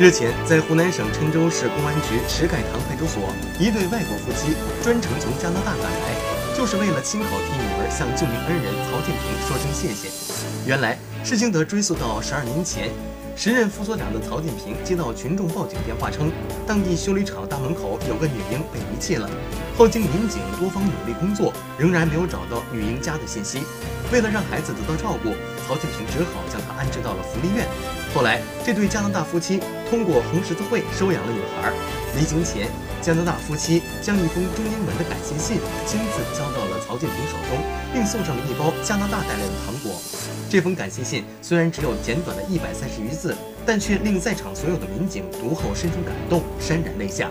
日前，在湖南省郴州市公安局石盖塘派出所，一对外国夫妻专程从加拿大赶来，就是为了亲口替女儿向救命恩人曹建平说声谢谢。原来，事情得追溯到十二年前。时任副所长的曹建平接到群众报警电话，称当地修理厂大门口有个女婴被遗弃了。后经民警多方努力工作，仍然没有找到女婴家的信息。为了让孩子得到照顾，曹建平只好将她安置到了福利院。后来，这对加拿大夫妻通过红十字会收养了女孩。离京前，加拿大夫妻将一封中英文的感谢信亲自交到了曹建平手中，并送上了一包加拿大带来的糖果。这封感谢信虽然只有简短的一百三十余字，但却令在场所有的民警读后深受感动，潸然泪下。